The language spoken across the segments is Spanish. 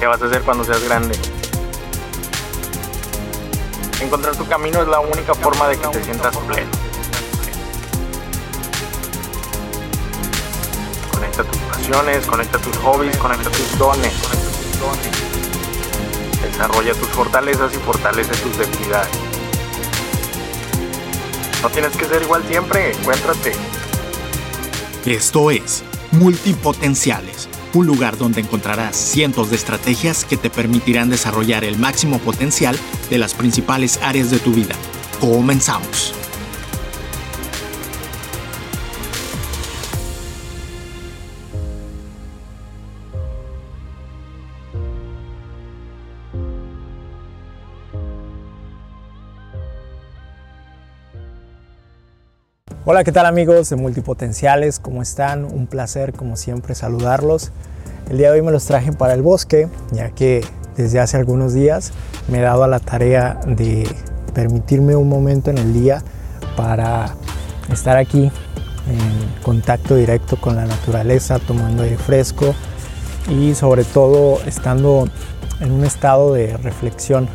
¿Qué vas a hacer cuando seas grande? Encontrar tu camino es la única forma de que te sientas pleno. Conecta tus pasiones, conecta tus hobbies, conecta tus dones. Desarrolla tus fortalezas y fortalece tus debilidades. No tienes que ser igual siempre, encuéntrate. Esto es Multipotenciales, un lugar donde encontrarás cientos de estrategias que te permitirán desarrollar el máximo potencial de las principales áreas de tu vida. Comenzamos. Hola, ¿qué tal amigos de Multipotenciales? ¿Cómo están? Un placer, como siempre, saludarlos. El día de hoy me los traje para el bosque, ya que desde hace algunos días me he dado a la tarea de permitirme un momento en el día para estar aquí en contacto directo con la naturaleza, tomando aire fresco y sobre todo estando en un estado de reflexión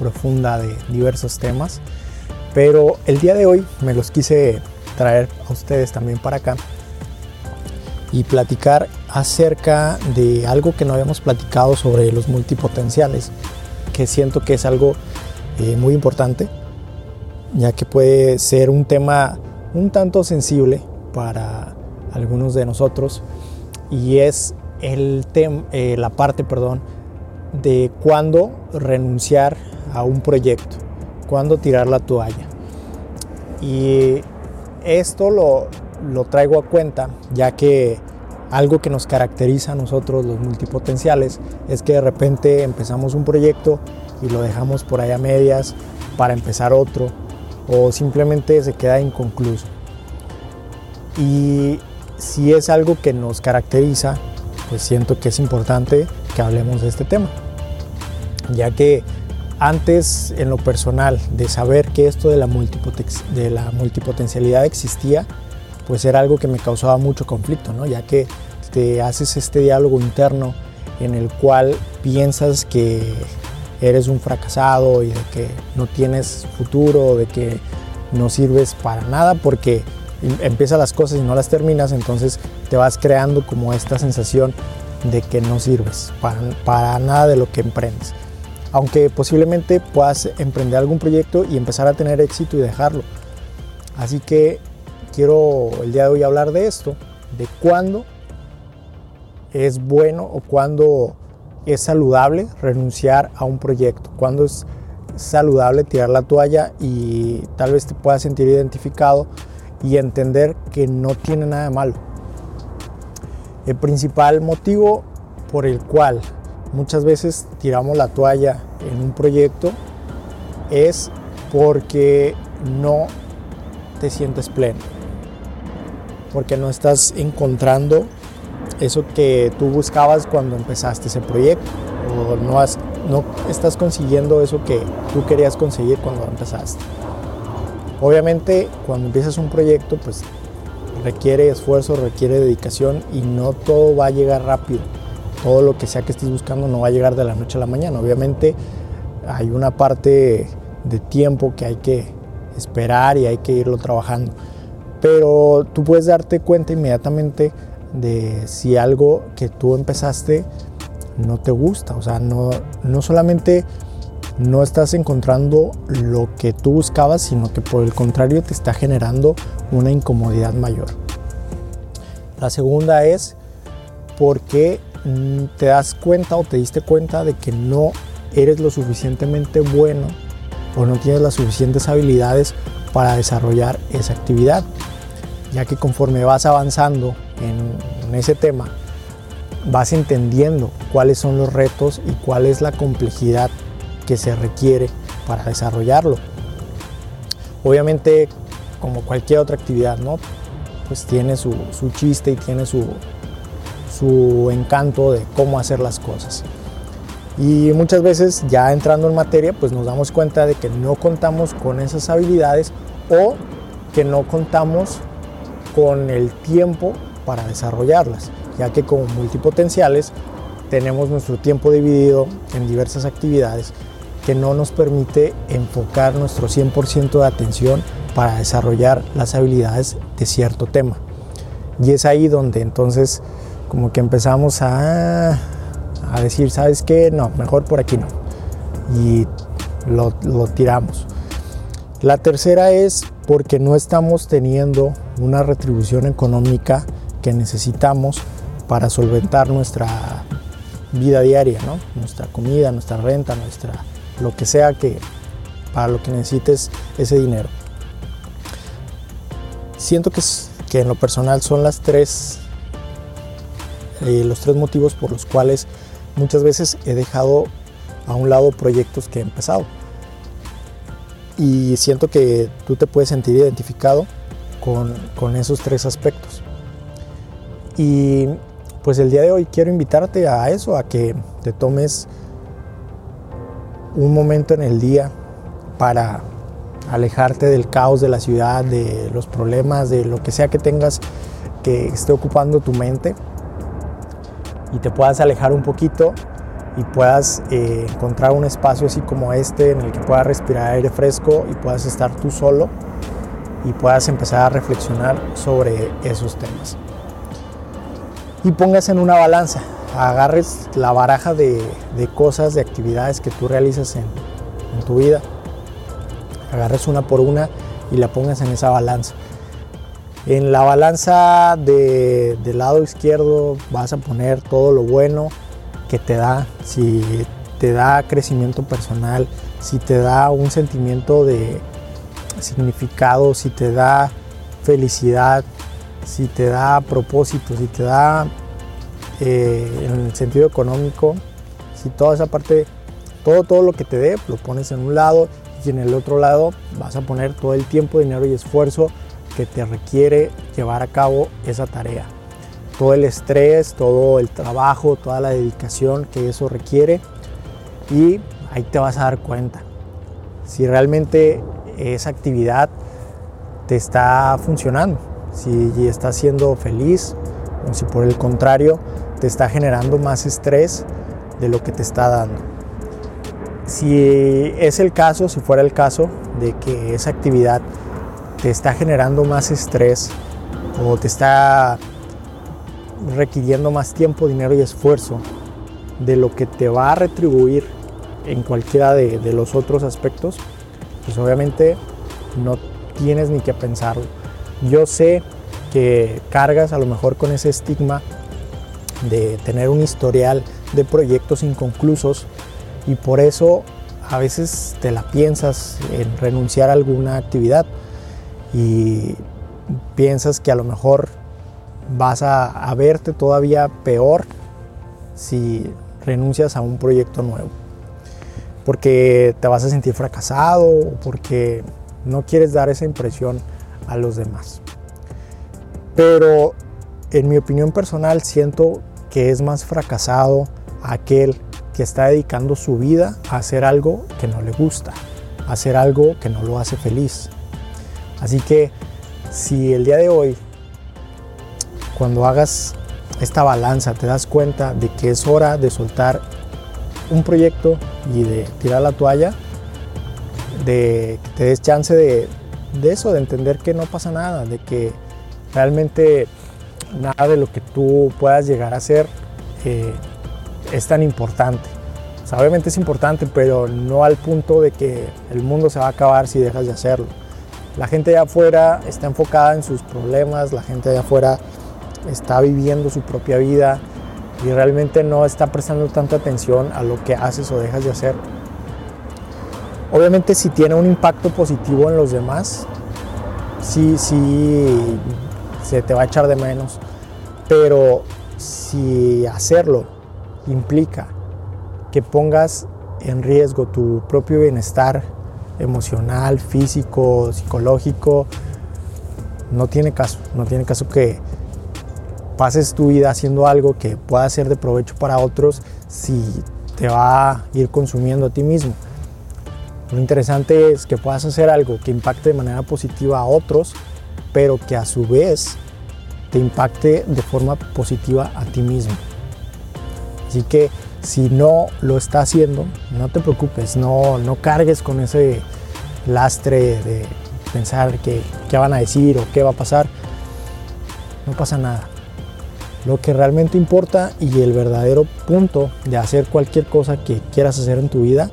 profunda de diversos temas. Pero el día de hoy me los quise traer a ustedes también para acá y platicar acerca de algo que no habíamos platicado sobre los multipotenciales, que siento que es algo eh, muy importante, ya que puede ser un tema un tanto sensible para algunos de nosotros y es el eh, la parte perdón, de cuándo renunciar a un proyecto, cuándo tirar la toalla. Y esto lo, traigo a cuenta ya que algo que nos caracteriza a nosotros los multipotenciales es que de repente empezamos un proyecto y lo dejamos por ahí a medias para empezar otro o simplemente se queda inconcluso. Y si es algo que nos caracteriza, pues siento que es importante que hablemos de este tema, ya que antes en lo personal de saber que esto de la, multipotencialidad existía, pues era algo que me causaba mucho conflicto, ¿no? ya que te haces este diálogo interno en el cual piensas que eres un fracasado y de que no tienes futuro, de que no sirves para nada porque em, empiezas las cosas y no las terminas, entonces te vas creando como esta sensación de que no sirves para nada de lo que emprendes aunque posiblemente puedas emprender algún proyecto y empezar a tener éxito y dejarlo. Así que quiero el día de hoy hablar de esto, de cuándo es bueno o cuándo es saludable renunciar a un proyecto, cuándo es saludable tirar la toalla y tal vez te puedas sentir identificado y entender que no tiene nada de malo. El principal motivo por el cual muchas veces tiramos la toalla en un proyecto es porque no te sientes pleno, porque no estás encontrando eso que tú buscabas cuando empezaste ese proyecto o no, estás consiguiendo eso que tú querías conseguir cuando empezaste. Obviamente cuando empiezas un proyecto pues requiere esfuerzo, requiere dedicación y no todo va a llegar rápido todo lo que sea que estés buscando no va a llegar de la noche a la mañana. Obviamente hay una parte de tiempo que hay que esperar y hay que irlo trabajando. Pero tú puedes darte cuenta inmediatamente de si algo que tú empezaste no te gusta. O sea, no, no solamente no estás encontrando lo que tú buscabas, sino que por el contrario te está generando una incomodidad mayor. La segunda es porque te das cuenta o te diste cuenta de que no eres lo suficientemente bueno o no tienes las suficientes habilidades para desarrollar esa actividad, ya que conforme vas avanzando en, ese tema, vas entendiendo cuáles son los retos y cuál es la complejidad que se requiere para desarrollarlo. Obviamente, como cualquier otra actividad, ¿no? Pues tiene su chiste y tiene su, su encanto de cómo hacer las cosas. Y muchas veces ya entrando en materia, pues nos damos cuenta de que no contamos con esas habilidades o que no contamos con el tiempo para desarrollarlas, ya que como multipotenciales, tenemos nuestro tiempo dividido en diversas actividades que no nos permite enfocar nuestro 100% de atención para desarrollar las habilidades de cierto tema. Y es ahí donde entonces como que empezamos a, a decir, ¿sabes qué? No, mejor por aquí no. Y lo, lo tiramos. La tercera es porque no estamos teniendo una retribución económica que necesitamos para solventar nuestra vida diaria, ¿no? nuestra comida, nuestra renta, nuestra lo que sea que para lo que necesites ese dinero. Siento que, que en lo personal son las tres eh, los tres motivos por los cuales muchas veces he dejado a un lado proyectos que he empezado. Y siento que tú te puedes sentir identificado con, con esos tres aspectos. Y pues el día de hoy quiero invitarte a eso, a que te tomes un momento en el día para alejarte del caos de la ciudad, de los problemas, de lo que sea que tengas que esté ocupando tu mente y te puedas alejar un poquito y puedas eh, encontrar un espacio así como este en el que puedas respirar aire fresco y puedas estar tú solo y puedas empezar a reflexionar sobre esos temas. Y pongas en una balanza, agarres la baraja de, cosas, de actividades que tú realizas en, en tu vida, agarres una por una y la pongas en esa balanza. En la balanza de, del lado izquierdo vas a poner todo lo bueno que te da, si te da crecimiento personal, si te da un sentimiento de significado, si te da felicidad, si te da propósito, si te da eh, en el sentido económico, si toda esa parte, todo, todo lo que te dé, lo pones en un lado y en el otro lado vas a poner todo el tiempo, dinero y esfuerzo que te requiere llevar a cabo esa tarea. Todo el estrés, todo el trabajo, toda la dedicación que eso requiere y ahí te vas a dar cuenta si realmente esa actividad te está funcionando, si estás siendo feliz o si por el contrario te está generando más estrés de lo que te está dando. Si es el caso, si fuera el caso de que esa actividad te está generando más estrés o te está requiriendo más tiempo, dinero y esfuerzo de lo que te va a retribuir en cualquiera de, los otros aspectos, pues obviamente no tienes ni que pensarlo. Yo sé que cargas a lo mejor con ese estigma de tener un historial de proyectos inconclusos y por eso a veces te la piensas en renunciar a alguna actividad y piensas que a lo mejor vas a, verte todavía peor si renuncias a un proyecto nuevo. Porque te vas a sentir fracasado o porque no quieres dar esa impresión a los demás. Pero en mi opinión personal siento que es más fracasado aquel que está dedicando su vida a hacer algo que no le gusta, a hacer algo que no lo hace feliz, Así que si el día de hoy, cuando hagas esta balanza, te das cuenta de que es hora de soltar un proyecto y de tirar la toalla, de que te des chance de, eso, de entender que no pasa nada, de que realmente nada de lo que tú puedas llegar a hacer eh, es tan importante. obviamente es importante, pero no al punto de que el mundo se va a acabar si dejas de hacerlo. La gente de afuera está enfocada en sus problemas, la gente de afuera está viviendo su propia vida y realmente no está prestando tanta atención a lo que haces o dejas de hacer. Obviamente si tiene un impacto positivo en los demás, sí, sí, se te va a echar de menos. Pero si hacerlo implica que pongas en riesgo tu propio bienestar emocional, físico, psicológico, no tiene caso, no tiene caso que pases tu vida haciendo algo que pueda ser de provecho para otros si te va a ir consumiendo a ti mismo. Lo interesante es que puedas hacer algo que impacte de manera positiva a otros, pero que a su vez te impacte de forma positiva a ti mismo. Así que si no lo está haciendo, no te preocupes, no, no cargues con ese lastre de pensar que, qué van a decir o qué va a pasar. No pasa nada. Lo que realmente importa y el verdadero punto de hacer cualquier cosa que quieras hacer en tu vida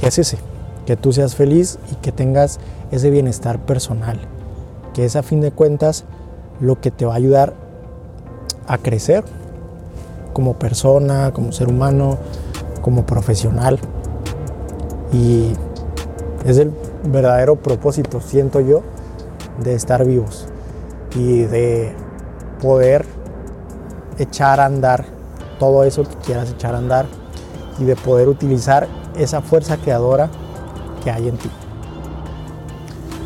es ese, que tú seas feliz y que tengas ese bienestar personal, que es a fin de cuentas lo que te va a ayudar a crecer como persona, como ser humano, como profesional. Y es el verdadero propósito, siento yo, de estar vivos y de poder echar a andar todo eso que quieras echar a andar y de poder utilizar esa fuerza creadora que hay en ti.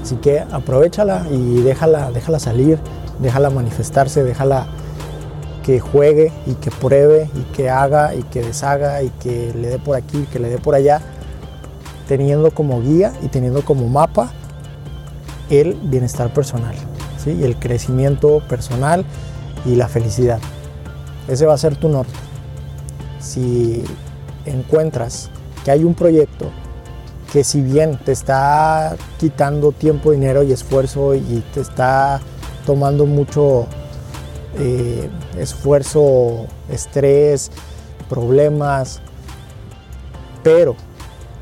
Así que aprovechala y déjala, déjala salir, déjala manifestarse, déjala que juegue y que pruebe y que haga y que deshaga y que le dé por aquí, que le dé por allá, teniendo como guía y teniendo como mapa el bienestar personal, ¿sí? el crecimiento personal y la felicidad. Ese va a ser tu norte. Si encuentras que hay un proyecto que si bien te está quitando tiempo, dinero y esfuerzo y te está tomando mucho eh, esfuerzo, estrés, problemas, pero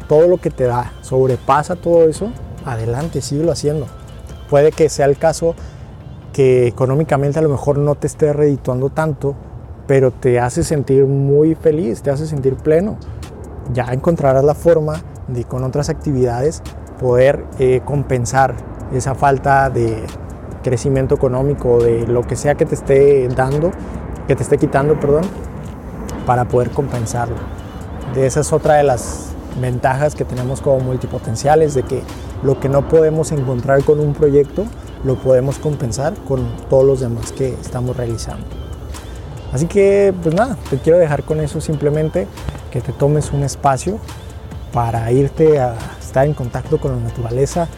todo lo que te da sobrepasa todo eso, adelante, síguelo haciendo. Puede que sea el caso que económicamente a lo mejor no te esté redituando tanto, pero te hace sentir muy feliz, te hace sentir pleno. Ya encontrarás la forma de con otras actividades poder eh, compensar esa falta de crecimiento económico, de lo que sea que te esté dando, que te esté quitando, perdón, para poder compensarlo. De esa es otra de las ventajas que tenemos como multipotenciales, de que lo que no podemos encontrar con un proyecto, lo podemos compensar con todos los demás que estamos realizando. Así que, pues nada, te quiero dejar con eso simplemente, que te tomes un espacio para irte a estar en contacto con la naturaleza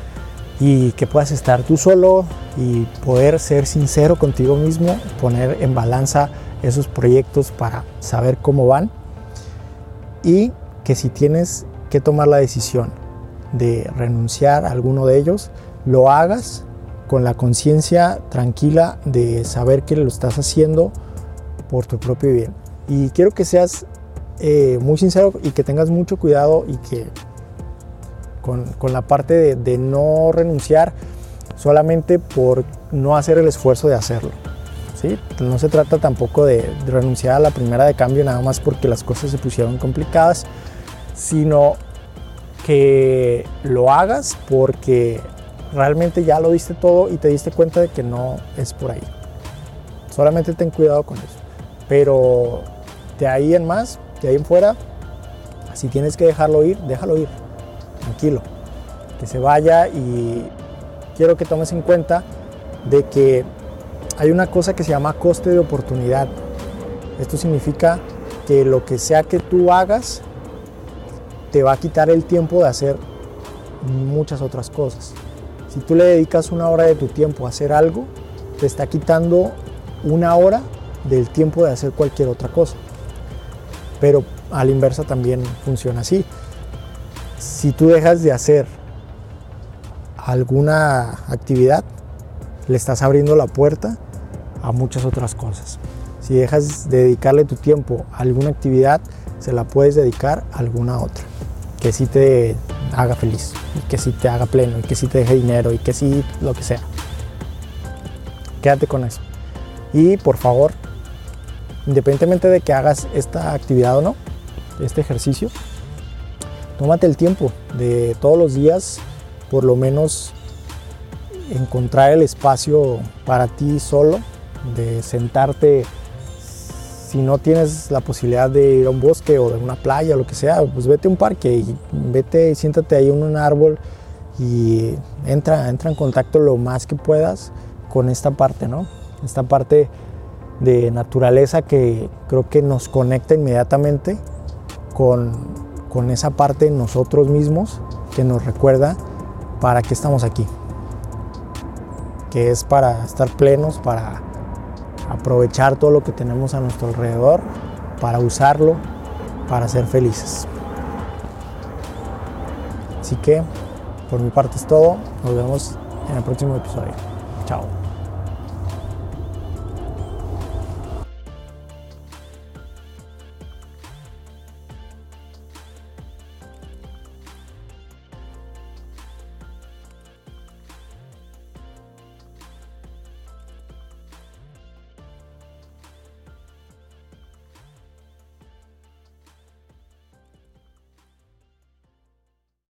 y que puedas estar tú solo y poder ser sincero contigo mismo, poner en balanza esos proyectos para saber cómo van y que si tienes que tomar la decisión de renunciar a alguno de ellos, lo hagas con la conciencia tranquila de saber que lo estás haciendo por tu propio bien. Y quiero que seas eh, muy sincero y que tengas mucho cuidado y que con, con la parte de, de, no renunciar solamente por no hacer el esfuerzo de hacerlo. ¿sí? No se trata tampoco de, renunciar a la primera de cambio nada más porque las cosas se pusieron complicadas, sino que lo hagas porque realmente ya lo diste todo y te diste cuenta de que no es por ahí. Solamente ten cuidado con eso. Pero de ahí en más, de ahí en fuera, si tienes que dejarlo ir, déjalo ir. Tranquilo. Que se vaya y quiero que tomes en cuenta de que hay una cosa que se llama coste de oportunidad. Esto significa que lo que sea que tú hagas te va a quitar el tiempo de hacer muchas otras cosas. Si tú le dedicas una hora de tu tiempo a hacer algo, te está quitando una hora del tiempo de hacer cualquier otra cosa. Pero a la inversa también funciona así. Si tú dejas de hacer alguna actividad, le estás abriendo la puerta a muchas otras cosas. Si dejas de dedicarle tu tiempo a alguna actividad, se la puedes dedicar a alguna otra que sí te haga feliz, y que sí te haga pleno, y que sí te deje dinero, y que sí lo que sea. Quédate con eso. Y por favor, independientemente de que hagas esta actividad o no, este ejercicio, tómate el tiempo de todos los días, por lo menos encontrar el espacio para ti solo, de sentarte si no tienes la posibilidad de ir a un bosque o de una playa, o lo que sea, pues vete a un parque y vete y siéntate ahí en un árbol y entra, entra en contacto lo más que puedas con esta parte, ¿no? Esta parte de naturaleza que creo que nos conecta inmediatamente con, con esa parte de nosotros mismos que nos recuerda para qué estamos aquí, que es para estar plenos, para aprovechar todo lo que tenemos a nuestro alrededor para usarlo, para ser felices. Así que por mi parte es todo. Nos vemos en el próximo episodio. Chao.